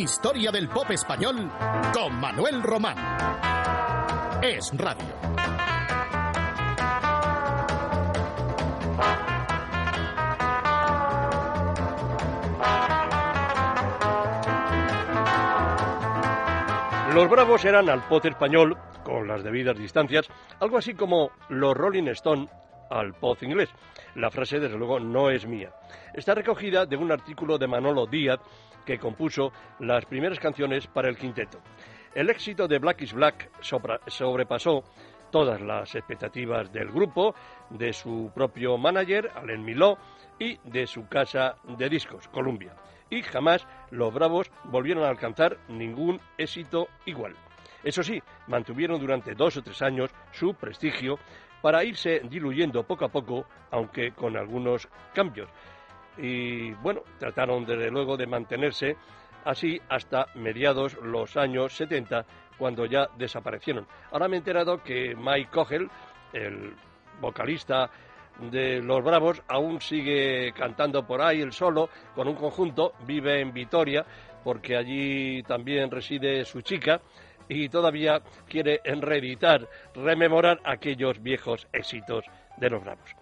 Historia del pop español con Manuel Román. Es Radio. Los Bravos eran al pop español, con las debidas distancias, algo así como los Rolling Stone al pop inglés. La frase, desde luego, no es mía. Está recogida de un artículo de Manolo Díaz que compuso las primeras canciones para el quinteto. El éxito de Black is Black sobrepasó todas las expectativas del grupo, de su propio manager, Alain Miló, y de su casa de discos, Columbia y jamás los Bravos volvieron a alcanzar ningún éxito igual. Eso sí, mantuvieron durante dos o tres años su prestigio para irse diluyendo poco a poco, aunque con algunos cambios. Y bueno, trataron desde luego de mantenerse así hasta mediados los años 70, cuando ya desaparecieron. Ahora me he enterado que Mike Cogel, el vocalista de los Bravos aún sigue cantando por ahí el solo con un conjunto, vive en Vitoria porque allí también reside su chica y todavía quiere reeditar, rememorar aquellos viejos éxitos de los Bravos.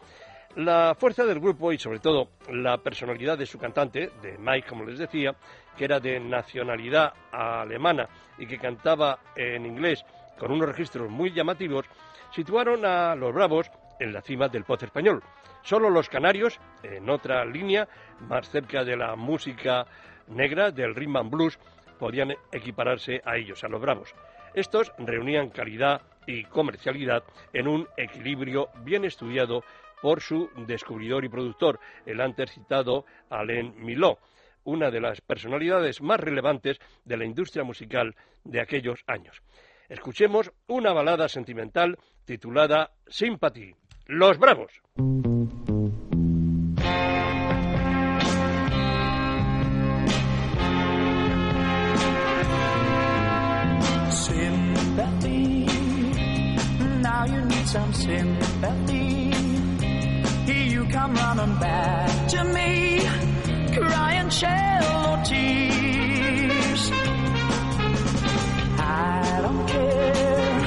La fuerza del grupo y sobre todo la personalidad de su cantante, de Mike como les decía, que era de nacionalidad alemana y que cantaba en inglés con unos registros muy llamativos, situaron a los Bravos en la cima del pop español. Solo los canarios, en otra línea, más cerca de la música negra, del rhythm and blues, podían equipararse a ellos, a los bravos. Estos reunían calidad y comercialidad en un equilibrio bien estudiado por su descubridor y productor, el antes citado Alain Miló, una de las personalidades más relevantes de la industria musical de aquellos años. Escuchemos una balada sentimental titulada Sympathy. Los Bravos. Come running back to me, crying shallow tears. I don't care.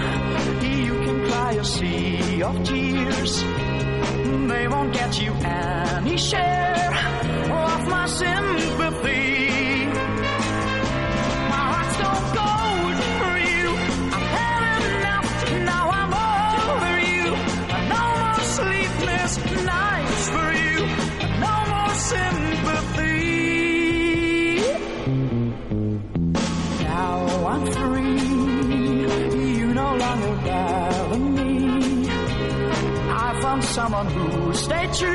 You can cry a sea of tears. They won't get you someone who stayed true.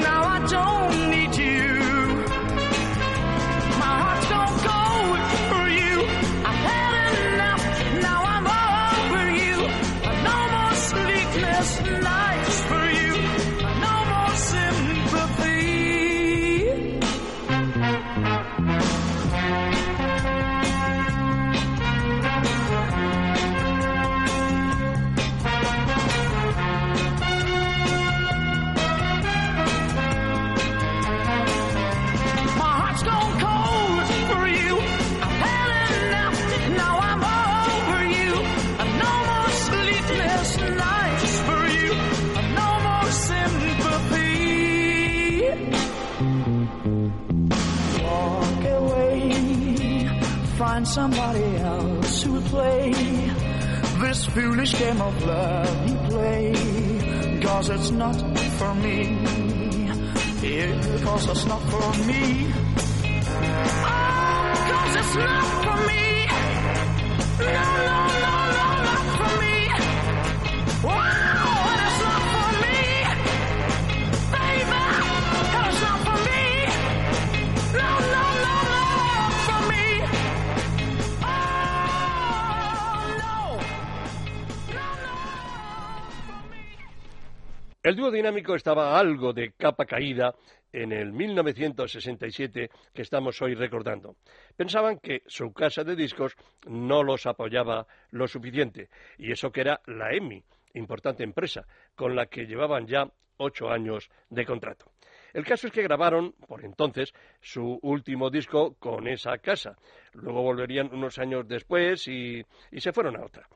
Now I don't cause it's not for me. Dinámico estaba algo de capa caída en el 1967 que estamos hoy recordando. Pensaban que su casa de discos no los apoyaba lo suficiente, y eso que era la EMI, importante empresa, con la que llevaban ya ocho años de contrato. El caso es que grabaron, por entonces, su último disco con esa casa. Luego volverían unos años después y, y se fueron a otra.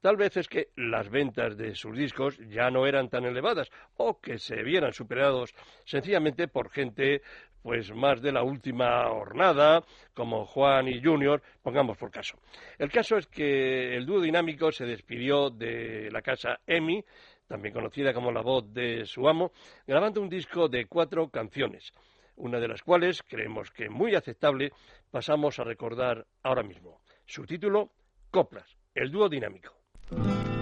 Tal vez es que las ventas de sus discos ya no eran tan elevadas o que se vieran superados sencillamente por gente pues más de la última hornada, como Juan y Junior, pongamos por caso. El caso es que el dúo dinámico se despidió de la casa EMI, también conocida como la voz de su amo, grabando un disco de cuatro canciones, una de las cuales, creemos que muy aceptable, pasamos a recordar ahora mismo. Su título, Coplas, el dúo dinámico. Coplas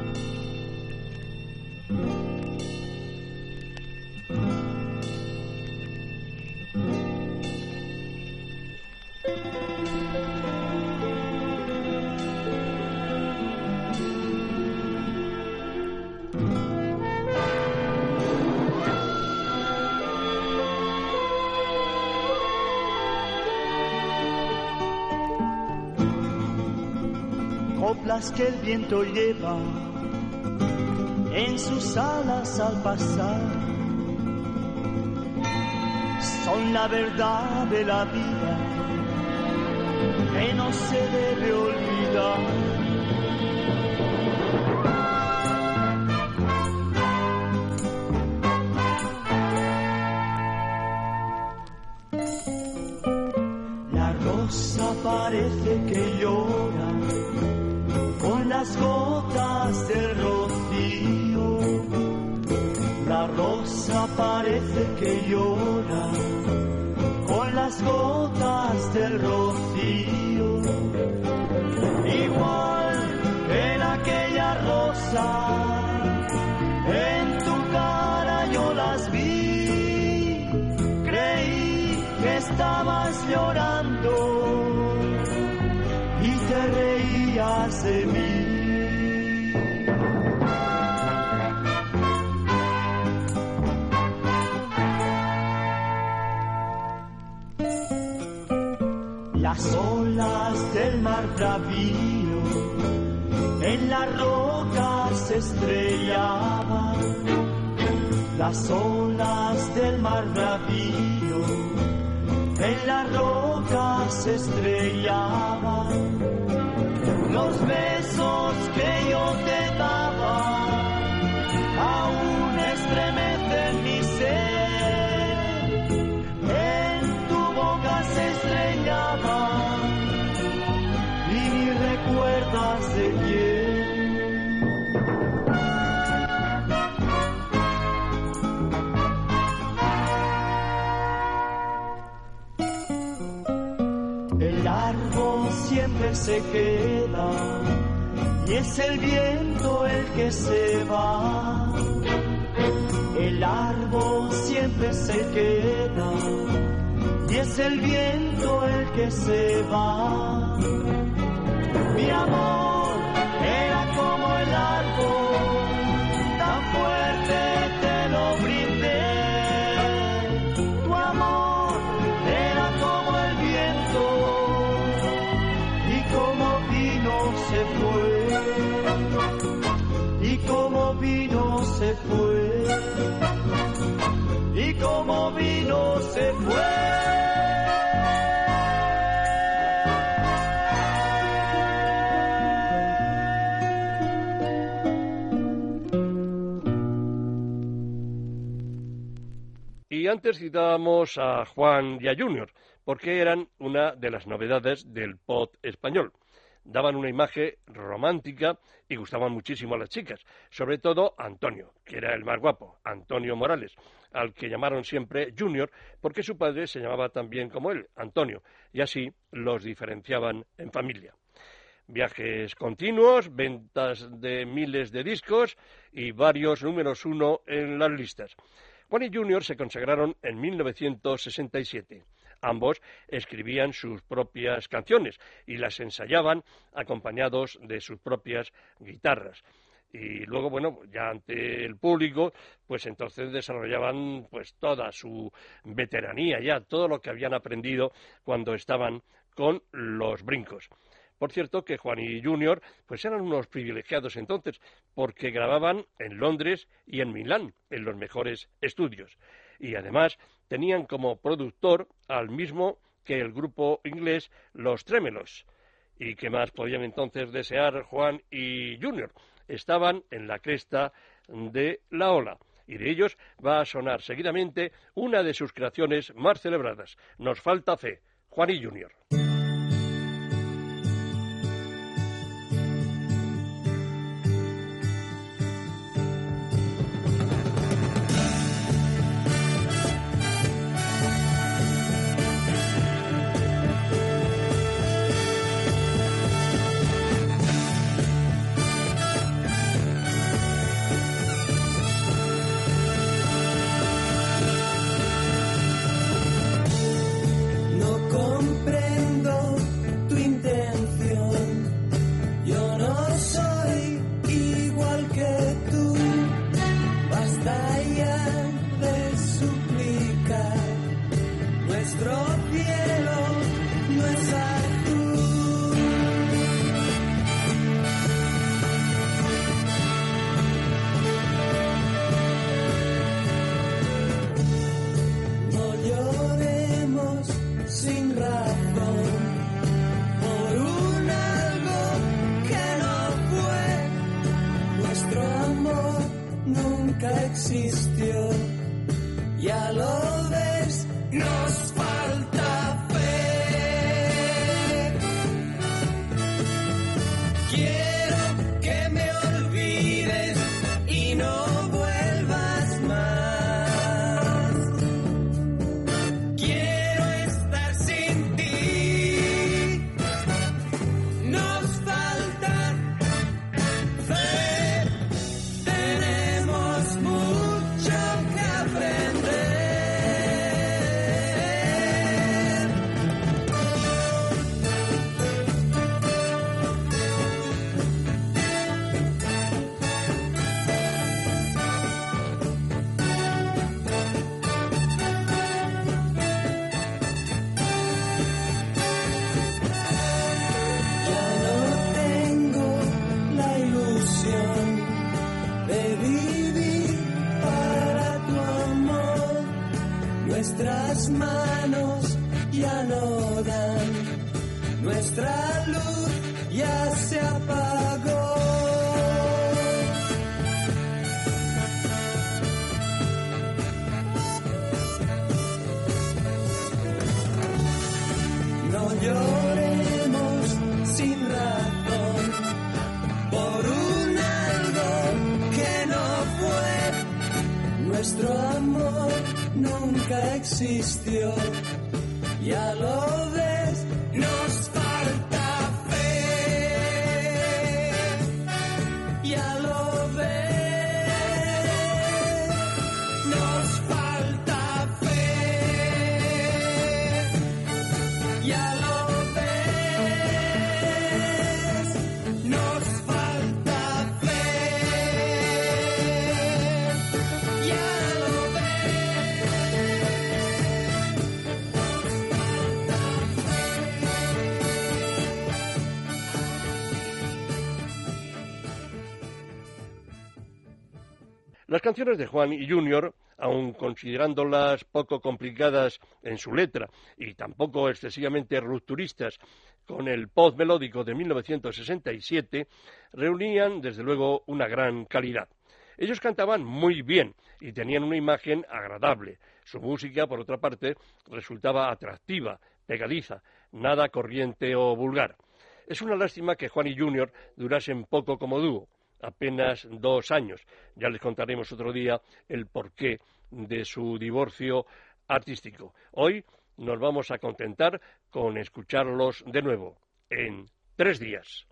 viento lleva en sus alas al pasar. Son la verdad de la vida que no se debe olvidar. Estabas llorando y te reías de mí. Las olas del mar bravío en las rocas estrellaban. Las olas del mar bravío en las rocas estrellaban. Los besos que yo te daba se queda y es el viento el que se va. El árbol siempre se queda y es el viento el que se va. Mi amor era como el árbol, Y como vino se fue. Y antes citábamos a Juan a Junior, porque eran una de las novedades del pop español. Daban una imagen romántica y gustaban muchísimo a las chicas, sobre todo Antonio, que era el más guapo, Antonio Morales, al que llamaron siempre Junior, porque su padre se llamaba también como él, Antonio, y así los diferenciaban en familia. Viajes continuos, ventas de miles de discos y varios números uno en las listas. Juan y Junior se consagraron en 1967. Ambos escribían sus propias canciones y las ensayaban acompañados de sus propias guitarras. Y luego, bueno, ya ante el público, pues entonces desarrollaban pues toda su veteranía ya, todo lo que habían aprendido cuando estaban con los brincos. Por cierto que Juan y Junior pues eran unos privilegiados entonces, porque grababan en Londres y en Milán, en los mejores estudios. y además tenían como productor al mismo que el grupo inglés Los Trémelos. ¿Y qué más podían entonces desear Juan y Junior? Estaban en la cresta de la ola y de ellos va a sonar seguidamente una de sus creaciones más celebradas. Nos falta fe, Juan y Junior. Canciones de Juan y Junior, aun considerándolas poco complicadas en su letra y tampoco excesivamente rupturistas con el pop melódico de 1967, reunían desde luego una gran calidad. Ellos cantaban muy bien y tenían una imagen agradable. Su música, por otra parte, resultaba atractiva, pegadiza, nada corriente o vulgar. Es una lástima que Juan y Junior durasen poco como dúo apenas dos años. Ya les contaremos otro día el porqué de su divorcio artístico. Hoy nos vamos a contentar con escucharlos de nuevo en tres días.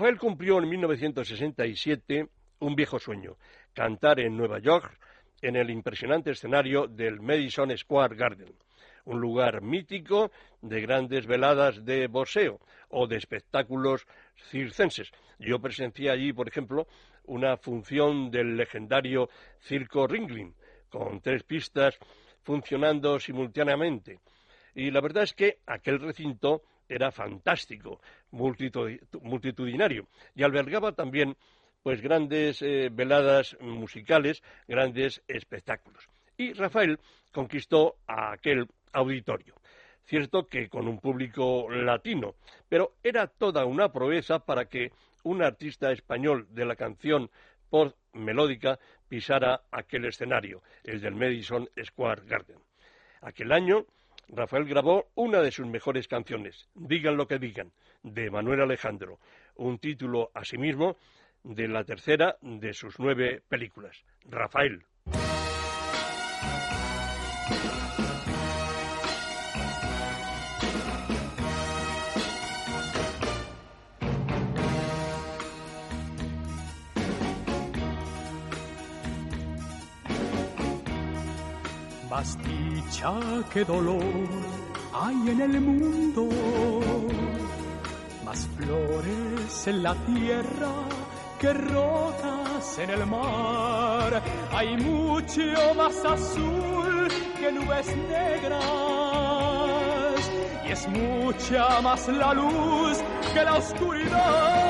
Rafael cumplió en 1967 un viejo sueño, cantar en Nueva York en el impresionante escenario del Madison Square Garden, un lugar mítico de grandes veladas de boxeo o de espectáculos circenses. Yo presencié allí, por ejemplo, una función del legendario Circo Ringling, con tres pistas funcionando simultáneamente. Y la verdad es que aquel recinto era fantástico, multitu- multitudinario, y albergaba también pues grandes eh, veladas musicales, grandes espectáculos. Y Rafael conquistó a aquel auditorio. Cierto que con un público latino, pero era toda una proeza para que un artista español de la canción post melódica pisara aquel escenario, el del Madison Square Garden. Aquel año, Rafael grabó una de sus mejores canciones, Digan lo que digan, de Manuel Alejandro, un título asimismo de la tercera de sus nueve películas, Rafael. Dicha que dolor hay en el mundo, más flores en la tierra que rotas en el mar. Hay mucho más azul que nubes negras y es mucha más la luz que la oscuridad.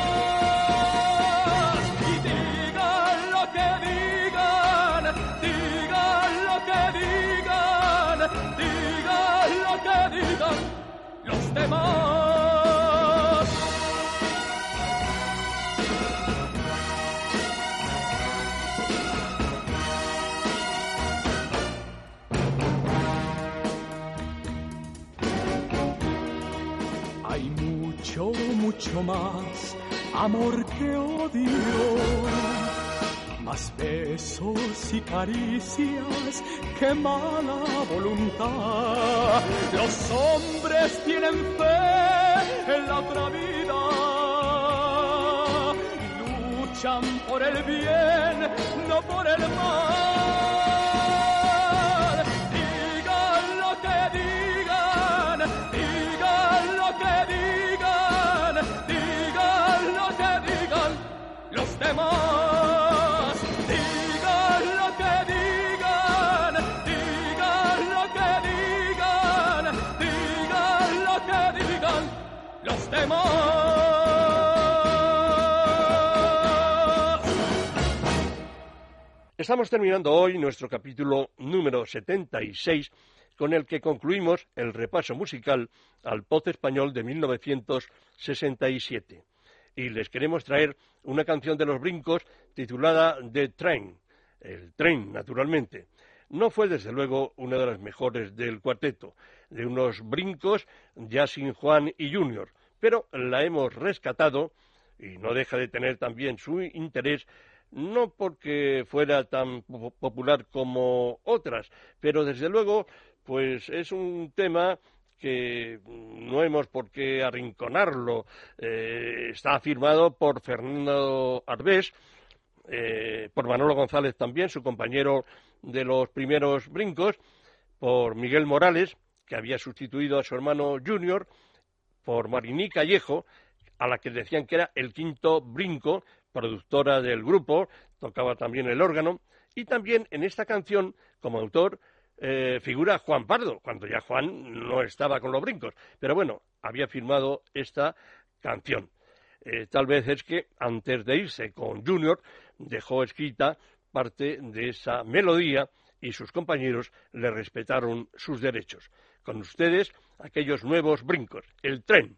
Hay mucho, mucho más amor que odio, más besos y caricias que mala voluntad. Los hombres tienen fe en la otra vida luchan por el bien, no por el mal. Estamos terminando hoy nuestro capítulo número 76 con el que concluimos el repaso musical al pop español de 1967. Y les queremos traer una canción de los brincos titulada The Train, el tren, naturalmente. No fue, desde luego, una de las mejores del cuarteto, de unos brincos ya sin Juan y Junior, pero la hemos rescatado y no deja de tener también su interés no porque fuera tan po- popular como otras, pero desde luego, pues es un tema que no hemos por qué arrinconarlo. Eh, está firmado por Fernando Arbés, eh, por Manolo González también, su compañero de los primeros brincos, por Miguel Morales, que había sustituido a su hermano Junior, por Marini Callejo, a la que decían que era el quinto brinco, productora del grupo, tocaba también el órgano, y también en esta canción, como autor, eh, figura Juan Pardo, cuando ya Juan no estaba con los brincos, pero bueno, había firmado esta canción. Eh, tal vez es que antes de irse con Junior dejó escrita parte de esa melodía y sus compañeros le respetaron sus derechos. Con ustedes, aquellos nuevos brincos, el tren.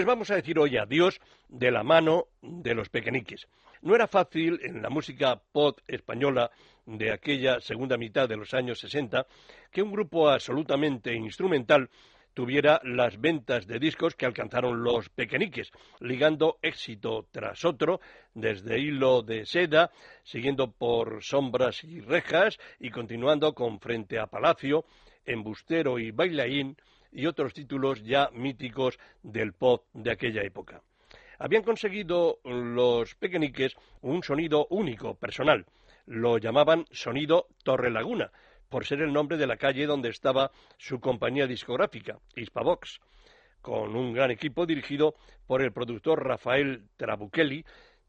Les vamos a decir hoy adiós de la mano de los pequeñiques. No era fácil en la música pop española de aquella segunda mitad de los años 60 que un grupo absolutamente instrumental tuviera las ventas de discos que alcanzaron los pequeñiques, ligando éxito tras otro, desde Hilo de Seda, siguiendo por Sombras y Rejas y continuando con Frente a Palacio, Embustero y Bailaín, y otros títulos ya míticos del pop de aquella época. Habían conseguido los pequeñiques un sonido único, personal. Lo llamaban sonido Torre Laguna, por ser el nombre de la calle donde estaba su compañía discográfica, Hispavox, con un gran equipo dirigido por el productor Rafael Trabuchelli,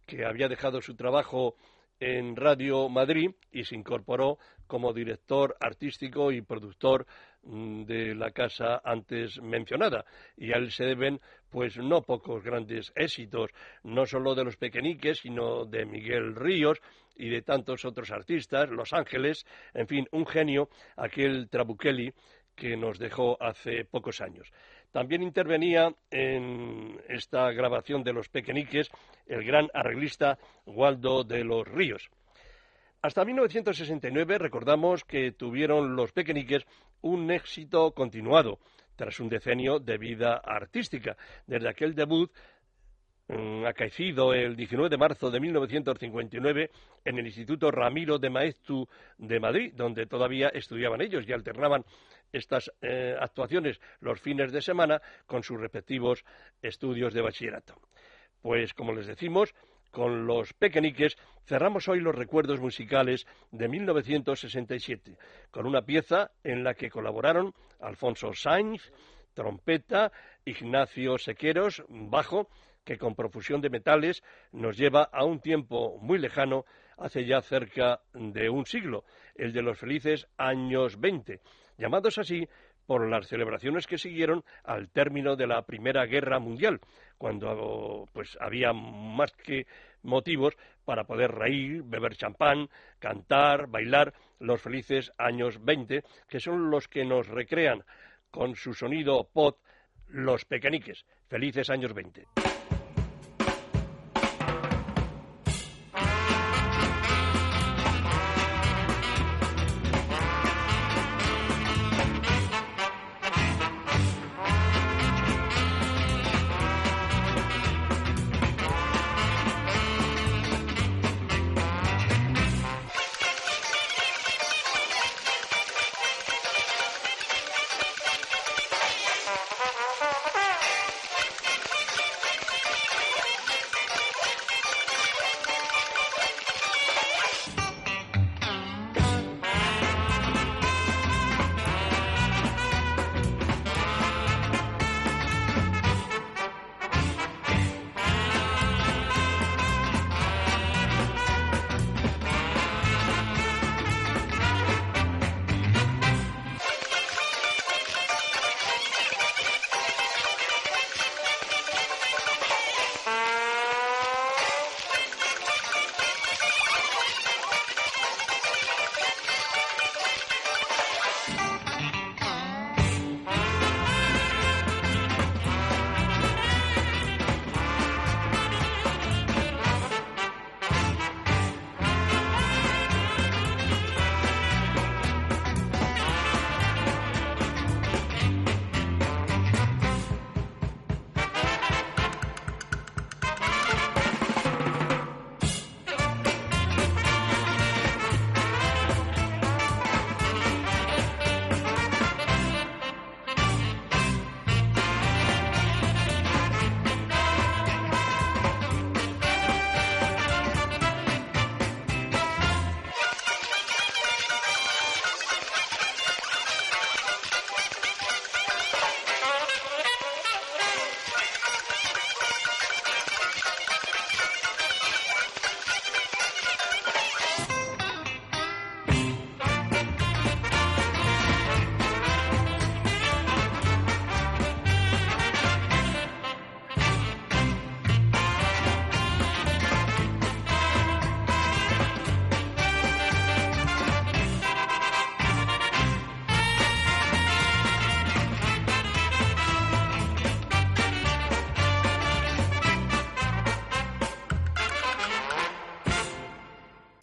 que había dejado su trabajo en Radio Madrid y se incorporó como director artístico y productor de la casa antes mencionada y a él se deben pues no pocos grandes éxitos no solo de los pequeñiques sino de Miguel Ríos y de tantos otros artistas Los Ángeles en fin un genio aquel Trabuchelli que nos dejó hace pocos años también intervenía en esta grabación de Los Pequeñiques el gran arreglista Waldo de los Ríos. Hasta 1969 recordamos que tuvieron Los Pequeñiques un éxito continuado tras un decenio de vida artística. Desde aquel debut mm, acaecido el 19 de marzo de 1959 en el Instituto Ramiro de Maeztu de Madrid, donde todavía estudiaban ellos y alternaban estas eh, actuaciones los fines de semana con sus respectivos estudios de bachillerato. Pues como les decimos, Con los pequeñiques cerramos hoy los recuerdos musicales de 1967, con una pieza en la que colaboraron Alfonso Sainz, trompeta, Ignacio Sequeros, bajo, que con profusión de metales nos lleva a un tiempo muy lejano, hace ya cerca de un siglo, el de los felices años 20, llamados así por las celebraciones que siguieron al término de la Primera Guerra Mundial, cuando pues había más que motivos para poder reír, beber champán, cantar, bailar los felices años 20, que son los que nos recrean con su sonido pot los pequeñiques. Felices años 20.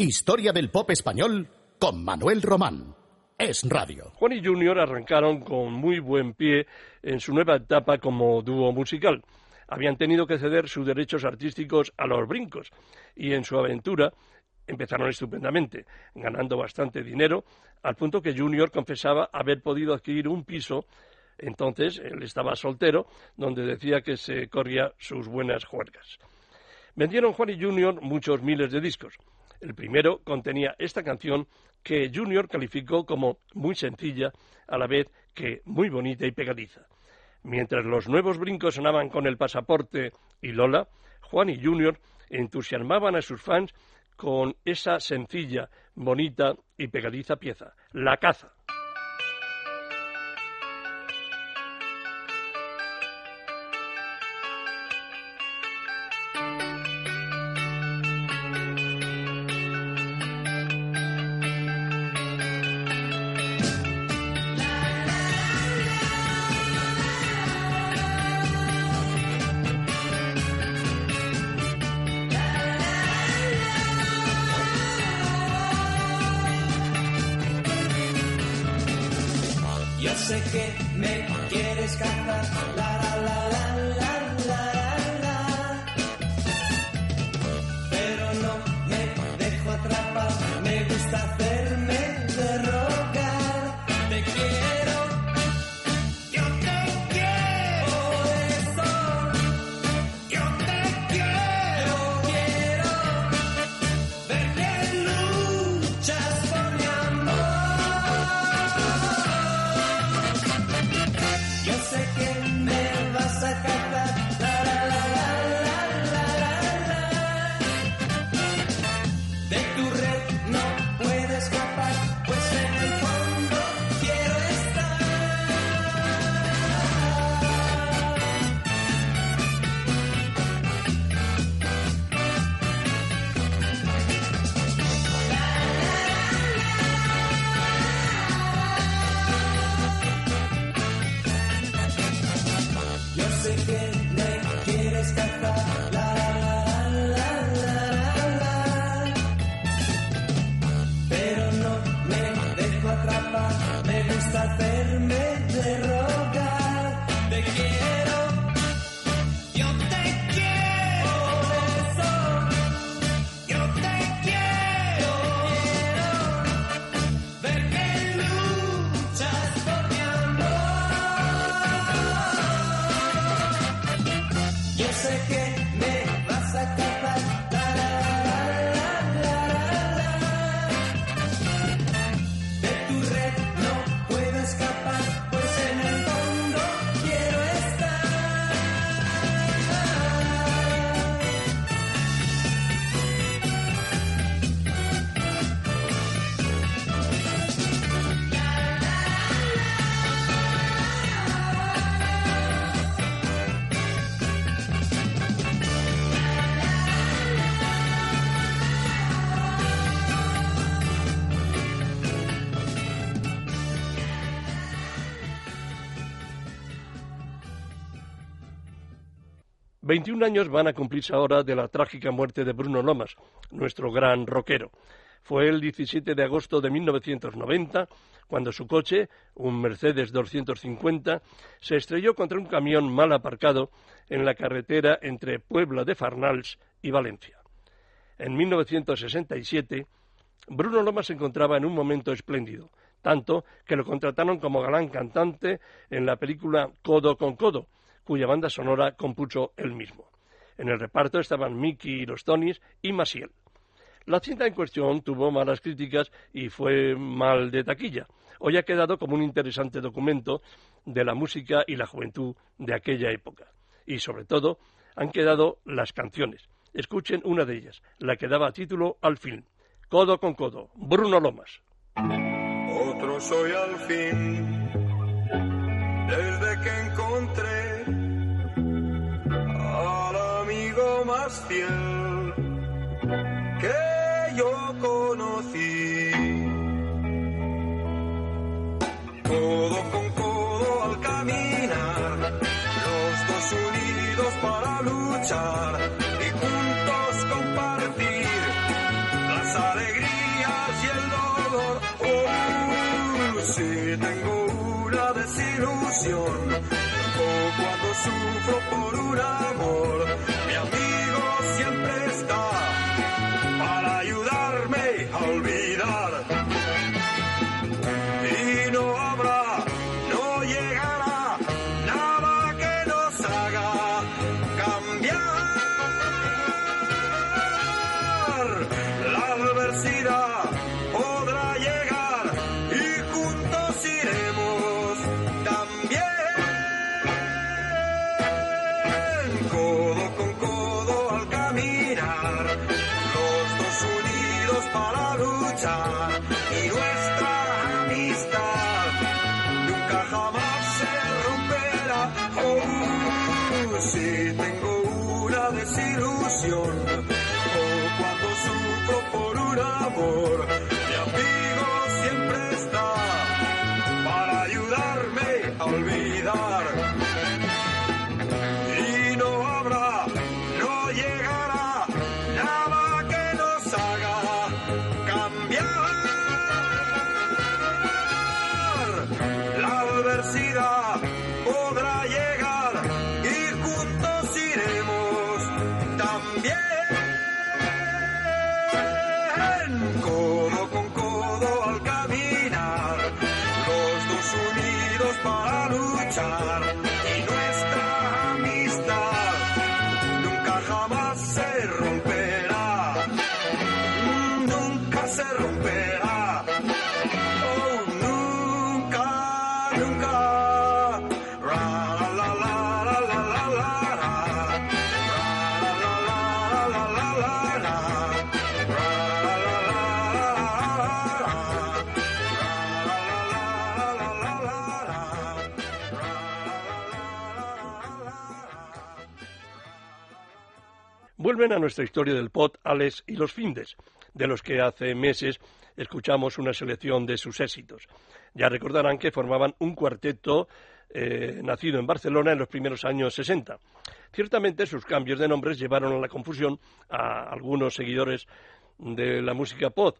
Historia del pop español con Manuel Román. Es Radio. Juan y Junior arrancaron con muy buen pie en su nueva etapa como dúo musical. Habían tenido que ceder sus derechos artísticos a los brincos y en su aventura empezaron estupendamente, ganando bastante dinero, al punto que Junior confesaba haber podido adquirir un piso entonces él estaba soltero, donde decía que se corría sus buenas juergas. Vendieron Juan y Junior muchos miles de discos. El primero contenía esta canción que Junior calificó como muy sencilla, a la vez que muy bonita y pegadiza. Mientras los nuevos brincos sonaban con el pasaporte y Lola, Juan y Junior entusiasmaban a sus fans con esa sencilla, bonita y pegadiza pieza, La caza. 21 años van a cumplirse ahora de la trágica muerte de Bruno Lomas, nuestro gran rockero. Fue el 17 de agosto de 1990 cuando su coche, un Mercedes 250, se estrelló contra un camión mal aparcado en la carretera entre Puebla de Farnals y Valencia. En 1967, Bruno Lomas se encontraba en un momento espléndido, tanto que lo contrataron como galán cantante en la película Codo con Codo, cuya banda sonora compuso él mismo. En el reparto estaban Mickey y los Tonys y Masiel. La cinta en cuestión tuvo malas críticas y fue mal de taquilla. Hoy ha quedado como un interesante documento de la música y la juventud de aquella época. Y sobre todo, han quedado las canciones. Escuchen una de ellas, la que daba título al film. Codo con codo, Bruno Lomas. Otro soy al fin, desde que que yo conocí. Codo con codo al caminar, los dos unidos para luchar y juntos compartir las alegrías y el dolor. Oh, si tengo una desilusión, o cuando sufro por un amor, por un amor, mi amigo siempre está para ayudarme a olvidar. Vuelven a nuestra historia del pot Alex y los Findes, de los que hace meses escuchamos una selección de sus éxitos. Ya recordarán que formaban un cuarteto eh, nacido en Barcelona en los primeros años 60. Ciertamente sus cambios de nombres llevaron a la confusión a algunos seguidores de la música pop.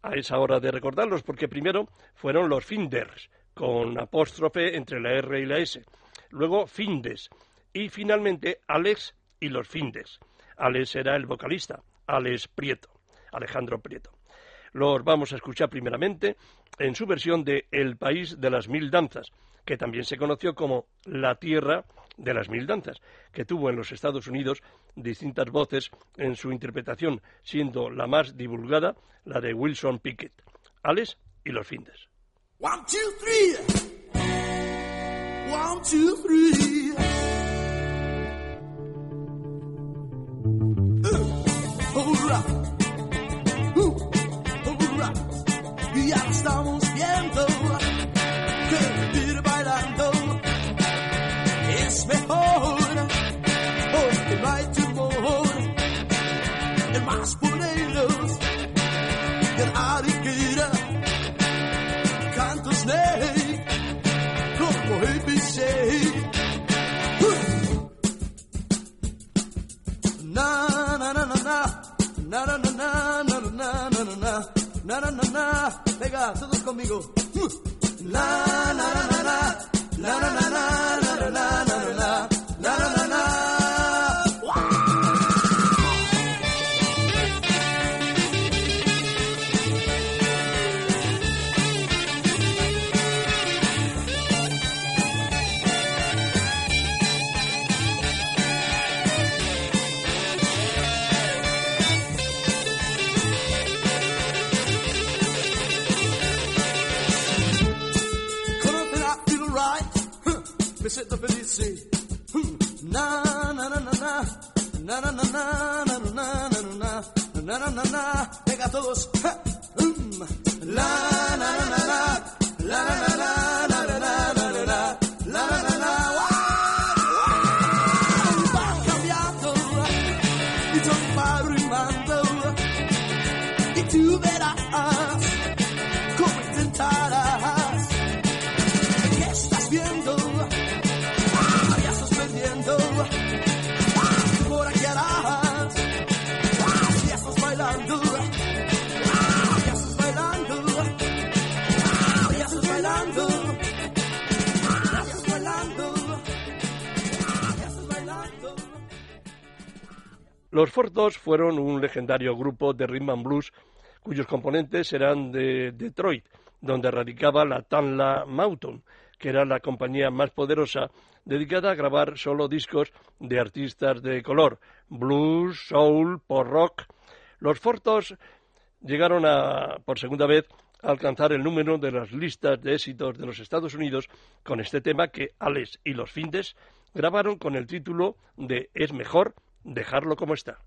A esa hora de recordarlos, porque primero fueron los Finders, con apóstrofe entre la R y la S. Luego Findes. Y finalmente Alex y los Findes. Alex era el vocalista, Alex Prieto, Alejandro Prieto. Los vamos a escuchar primeramente en su versión de El País de las Mil Danzas, que también se conoció como La Tierra de las Mil Danzas, que tuvo en los Estados Unidos distintas voces en su interpretación, siendo la más divulgada la de Wilson Pickett. Alex y los Findes. One, two, three. One, two, three. día lo estamos viendo. Que vivir bailando es mejor, porque no hay temor. El más boleros y el ariquera, cantos ley, como el bichey. Uh. Na na na na na na na na na la, na, na, na, na, na, na, na, na. La, na, na, na. Me siento feliz. sí. Hmm. Na na na na na. Na na na na na na na na na na na na. Venga todos. Hmm. La na na na na. La na na na na na na. Los Fortos fueron un legendario grupo de rhythm and blues cuyos componentes eran de Detroit, donde radicaba la Tanla Mountain, que era la compañía más poderosa dedicada a grabar solo discos de artistas de color, blues, soul, pop rock. Los Fortos llegaron a, por segunda vez a alcanzar el número de las listas de éxitos de los Estados Unidos con este tema que Alex y los Findes grabaron con el título de Es mejor dejarlo como está.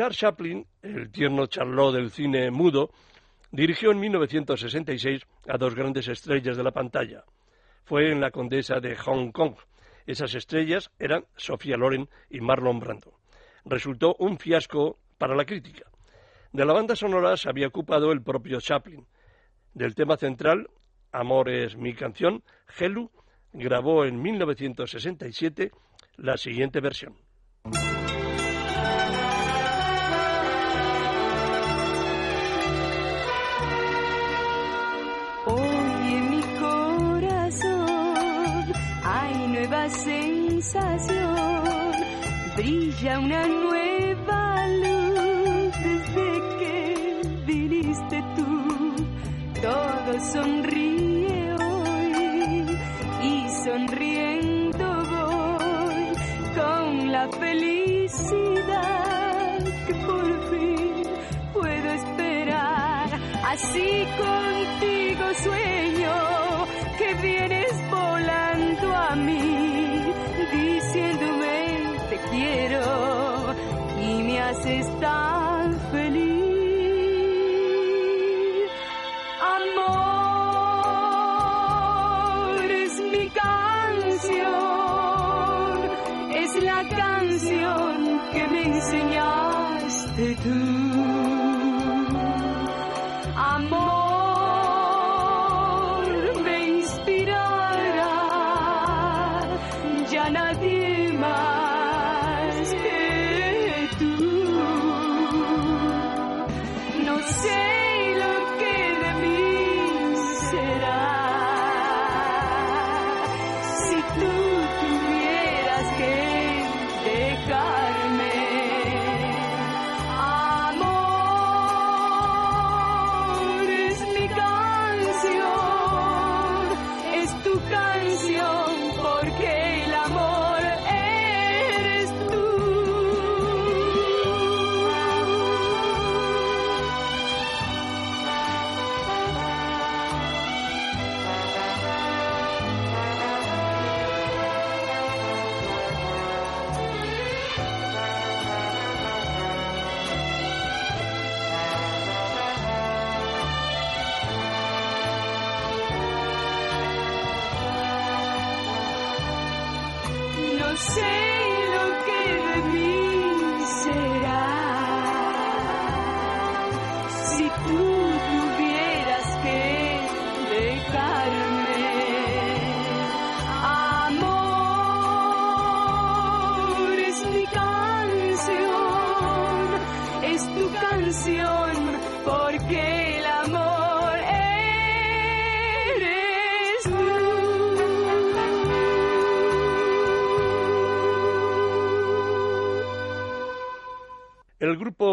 Charles Chaplin, el tierno charlot del cine mudo, dirigió en 1966 a dos grandes estrellas de la pantalla. Fue en La Condesa de Hong Kong. Esas estrellas eran Sofía Loren y Marlon Brando. Resultó un fiasco para la crítica. De la banda sonora se había ocupado el propio Chaplin. Del tema central, Amor es mi canción, Helu grabó en 1967 la siguiente versión. Brilla una nueva luz desde que viniste tú, todo sonríe hoy y sonriendo voy con la felicidad que por fin puedo esperar. Así contigo sueño que vienes volando a mí, haces tan feliz. Amor es mi canción, es la canción que me enseñaste tú.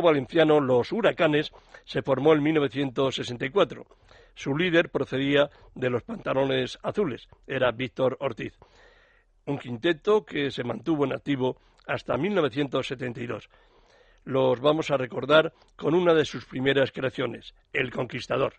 Valenciano Los Huracanes se formó en 1964. Su líder procedía de los pantalones azules, era Víctor Ortiz. Un quinteto que se mantuvo en activo hasta 1972. Los vamos a recordar con una de sus primeras creaciones, El Conquistador.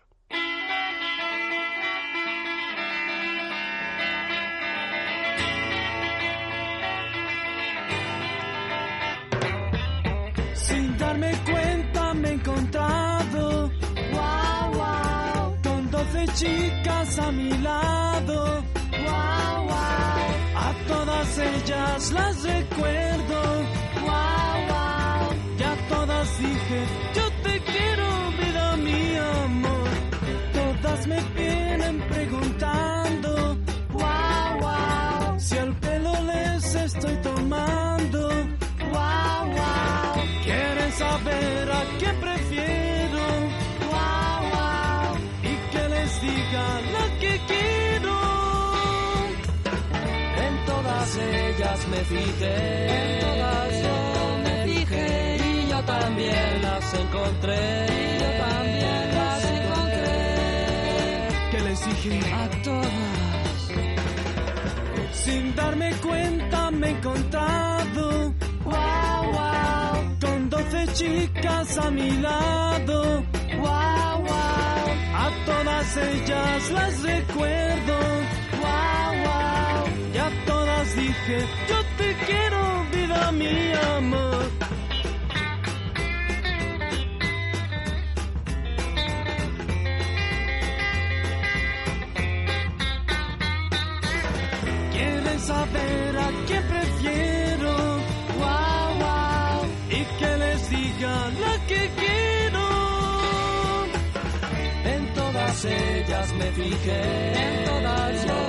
Chicas a mi lado. wow, wow, A todas ellas las recuerdo wow, wow. y a todas dije, yo te quiero, vida mía, amor. Todas me vienen preguntando Wow, wow, si el pelo les estoy tomando. wow, wow, Quieren saber a quién todas ellas me fijé, en todas yo me fijé y yo también las encontré. Y yo también las encontré. Que les dije a todas. Sin darme cuenta me he encontrado Wow, wow, con doce chicas a mi lado. wow, wow, A todas ellas las recuerdo las dije, yo te quiero, vida mía, amor. Quieren saber a quién prefiero, wow, wow, y que les diga la que quiero. En todas ellas me fijé, en todas ellas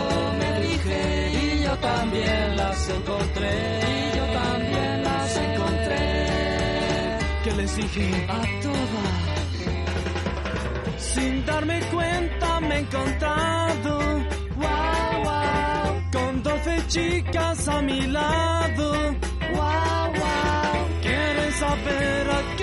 también las encontré, y yo también las encontré. Que les dije A todas. Sin darme cuenta me he encontrado Wow, wow, con doce chicas a mi lado. wow, wow, Quieren saber a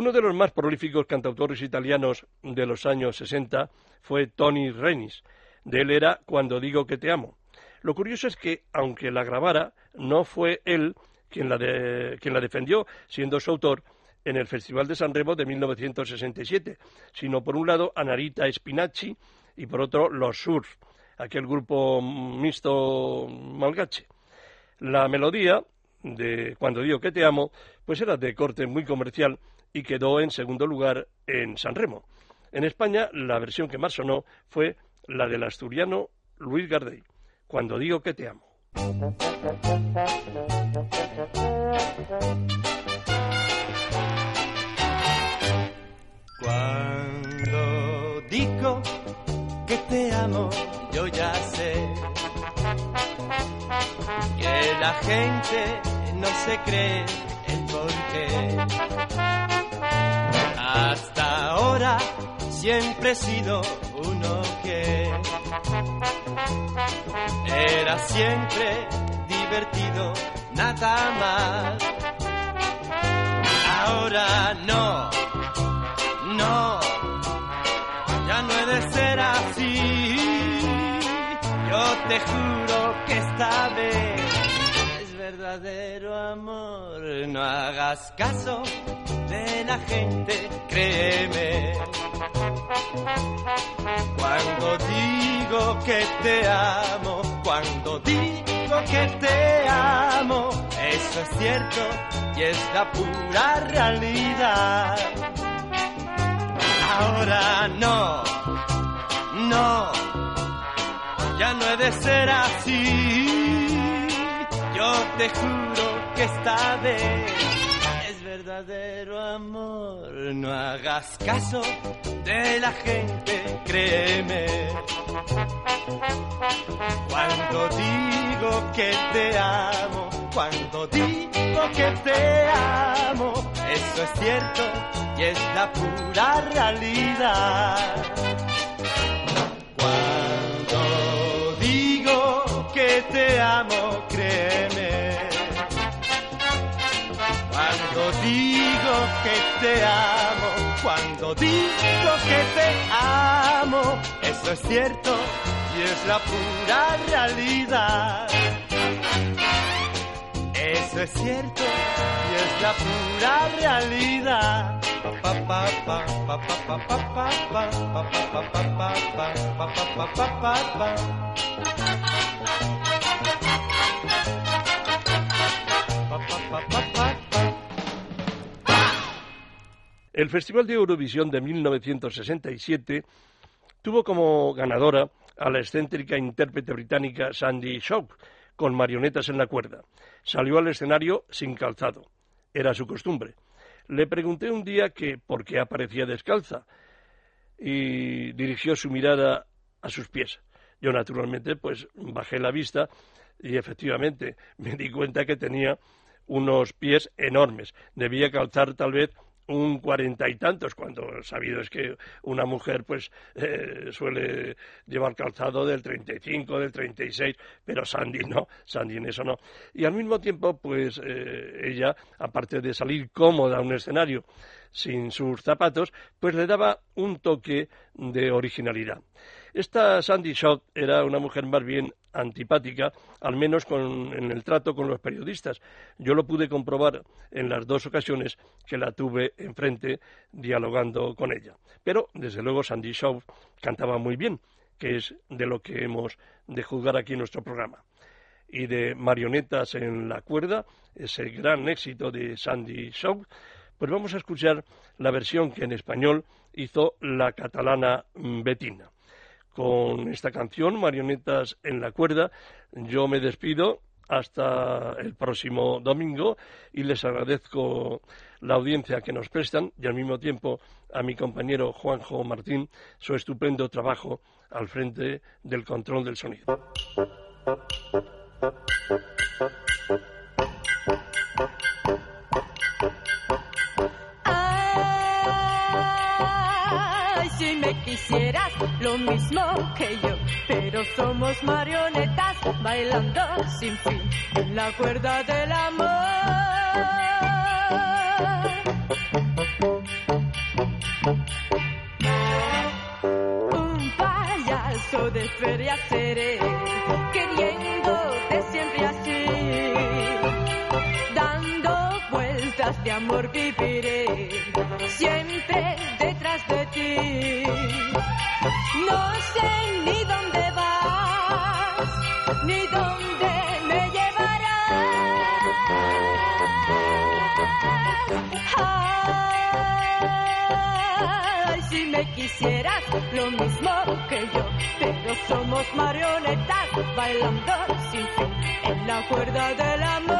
Uno de los más prolíficos cantautores italianos de los años 60 fue Tony Renis. De él era Cuando digo que te amo. Lo curioso es que, aunque la grabara, no fue él quien la, de- quien la defendió, siendo su autor en el Festival de San Remo de 1967, sino por un lado Anarita Spinacci y por otro Los Surf, aquel grupo mixto malgache. La melodía de Cuando digo que te amo, pues era de corte muy comercial y quedó en segundo lugar en San Remo. En España, la versión que más sonó fue la del asturiano Luis Gardey, Cuando digo que te amo. Cuando digo que te amo, yo ya sé que la gente no se cree el porqué. Hasta ahora siempre he sido uno que era siempre divertido, nada más. Ahora no, no, ya no he de ser así. Yo te juro que esta vez es verdadero amor. No hagas caso de la gente, créeme. Cuando digo que te amo, cuando digo que te amo, eso es cierto y es la pura realidad. Ahora no, no, ya no he de ser así. Yo te juro que esta vez verdadero amor. No hagas caso de la gente, créeme. Cuando digo que te amo, cuando digo que te amo, eso es cierto y es la pura realidad. Cuando digo que te amo, créeme. Cuando digo que te amo, cuando digo que te amo, eso es cierto y es la pura realidad. Eso es cierto y es la pura realidad. El Festival de Eurovisión de 1967 tuvo como ganadora a la excéntrica intérprete británica Sandy Shock, con marionetas en la cuerda. Salió al escenario sin calzado. Era su costumbre. Le pregunté un día que por qué aparecía descalza y dirigió su mirada a sus pies. Yo naturalmente pues bajé la vista y efectivamente me di cuenta que tenía unos pies enormes. Debía calzar tal vez un cuarenta y tantos, cuando sabido es que una mujer pues eh, suele llevar calzado del 35, del 36, pero Sandy no, Sandy en eso no. Y al mismo tiempo pues eh, ella, aparte de salir cómoda a un escenario sin sus zapatos, pues le daba un toque de originalidad. Esta Sandy Shot era una mujer más bien antipática, al menos con, en el trato con los periodistas. Yo lo pude comprobar en las dos ocasiones que la tuve enfrente dialogando con ella. Pero, desde luego, Sandy Shaw cantaba muy bien. que es de lo que hemos de juzgar aquí en nuestro programa. Y de Marionetas en la cuerda, ese gran éxito de Sandy Shaw, pues vamos a escuchar la versión que en español hizo la catalana Betina. Con esta canción, Marionetas en la cuerda, yo me despido hasta el próximo domingo y les agradezco la audiencia que nos prestan y al mismo tiempo a mi compañero Juanjo Martín su estupendo trabajo al frente del control del sonido. Si me quisieras lo mismo que yo, pero somos marionetas bailando sin fin en la cuerda del amor. Un payaso de feria seré, queriéndote siempre así, dando vueltas de amor viviré, siempre de ti. No sé ni dónde vas, ni dónde me llevarás. Ay, si me quisieras lo mismo que yo, pero somos marionetas bailando sin fin en la cuerda del amor.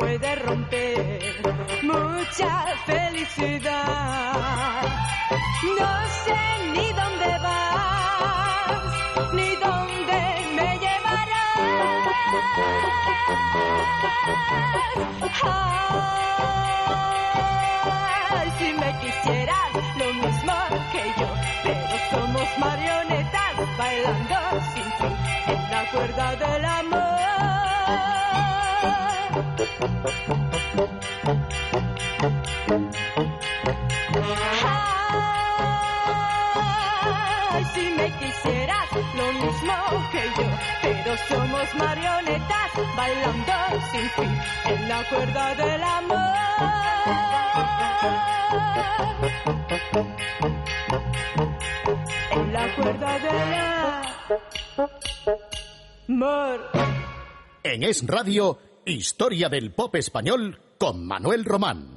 Puede romper mucha felicidad. No sé ni dónde vas, ni dónde me llevarás. Ay, si me quisieras lo mismo que yo, pero somos marionetas bailando sin fin en la cuerda del amor. En la cuerda del amor. En la cuerda del amor. En Es Radio, Historia del Pop Español con Manuel Román.